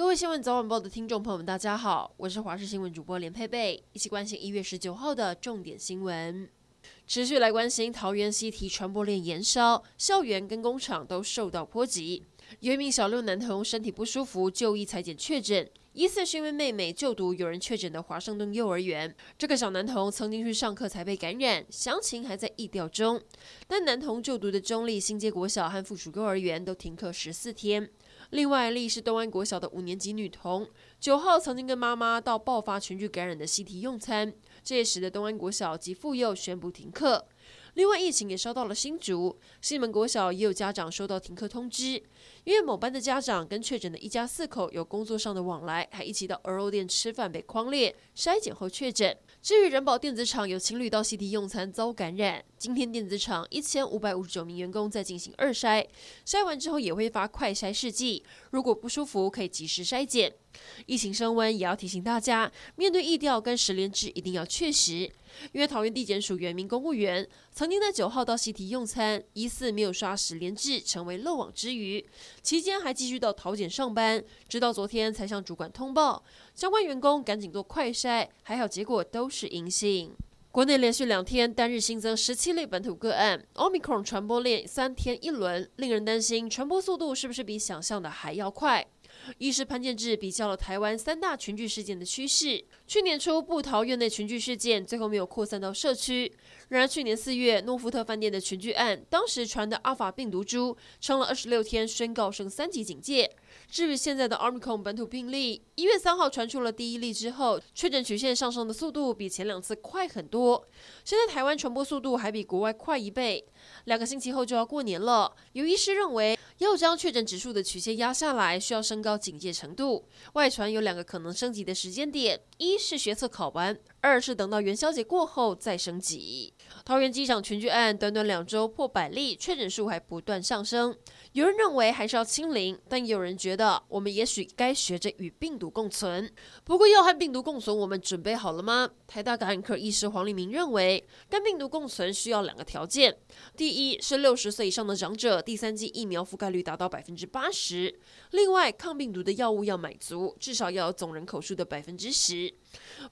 各位新闻早晚报的听众朋友们，大家好，我是华视新闻主播连佩佩，一起关心一月十九号的重点新闻。持续来关心桃园西堤传播链延烧，校园跟工厂都受到波及。有一名小六男童身体不舒服，就医采检确诊，疑似是因为妹妹就读有人确诊的华盛顿幼儿园。这个小男童曾经去上课才被感染，详情还在意调中。但男童就读的中立新街国小和附属幼儿园都停课十四天。另外一例是东安国小的五年级女童，九号曾经跟妈妈到爆发群聚感染的西堤用餐，这也使得东安国小及妇幼宣布停课。另外，疫情也烧到了新竹，西门国小也有家长收到停课通知，因为某班的家长跟确诊的一家四口有工作上的往来，还一起到鹅肉店吃饭被框列，筛检后确诊。至于人保电子厂有情侣到西堤用餐遭感染，今天电子厂一千五百五十九名员工在进行二筛，筛完之后也会发快筛试剂，如果不舒服可以及时筛检。疫情升温，也要提醒大家，面对疫调跟十连制一定要确实。因为桃园地检署原名公务员曾经在九号到西堤用餐，疑似没有刷十连制，成为漏网之鱼。期间还继续到桃检上班，直到昨天才向主管通报，相关员工赶紧做快筛，还好结果都是阴性。国内连续两天单日新增十七例本土个案，Omicron 传播链三天一轮，令人担心传播速度是不是比想象的还要快？医师潘建志比较了台湾三大群聚事件的趋势。去年初部桃院内群聚事件最后没有扩散到社区，然而去年四月诺富特饭店的群聚案，当时传的阿法病毒株，撑了二十六天宣告升三级警戒。至于现在的 Omicron 本土病例，一月三号传出了第一例之后，确诊曲线上升的速度比前两次快很多。现在台湾传播速度还比国外快一倍。两个星期后就要过年了，有医师认为。要将确诊指数的曲线压下来，需要升高警戒程度。外传有两个可能升级的时间点：一是学测考完，二是等到元宵节过后再升级。桃园机场群聚案短短两周破百例，确诊数还不断上升。有人认为还是要清零，但有人觉得我们也许该学着与病毒共存。不过要和病毒共存，我们准备好了吗？台大感染科医师黄立明认为，跟病毒共存需要两个条件：第一是六十岁以上的长者，第三剂疫苗覆盖率达到百分之八十，另外抗病毒的药物要买足，至少要有总人口数的百分之十。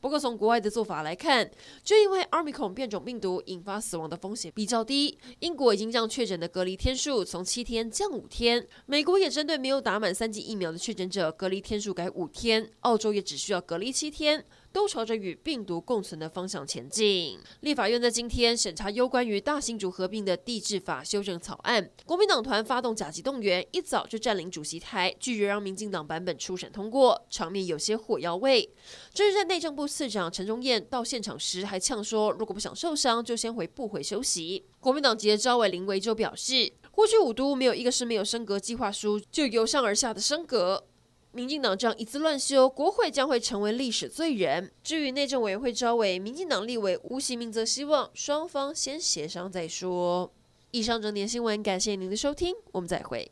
不过从国外的做法来看，就因为奥密克戎变种病毒引发死亡的风险比较低，英国已经将确诊的隔离天数从七天降五天，美国也针对没有打满三剂疫苗的确诊者隔离天数改五天，澳洲也只需要隔离七天。都朝着与病毒共存的方向前进。立法院在今天审查有关于大新竹合并的地制法修正草案，国民党团发动甲级动员，一早就占领主席台，拒绝让民进党版本初审通过，场面有些火药味。这是在内政部次长陈忠彦到现场时还呛说，如果不想受伤，就先回部会休息。国民党籍的招委林维洲表示，过去五都没有一个是没有升格计划书，就由上而下的升格。民进党这样一次乱修国会将会成为历史罪人。至于内政委员会招委民进党立委吴喜明则希望双方先协商再说。以上整点新闻感谢您的收听我们再会。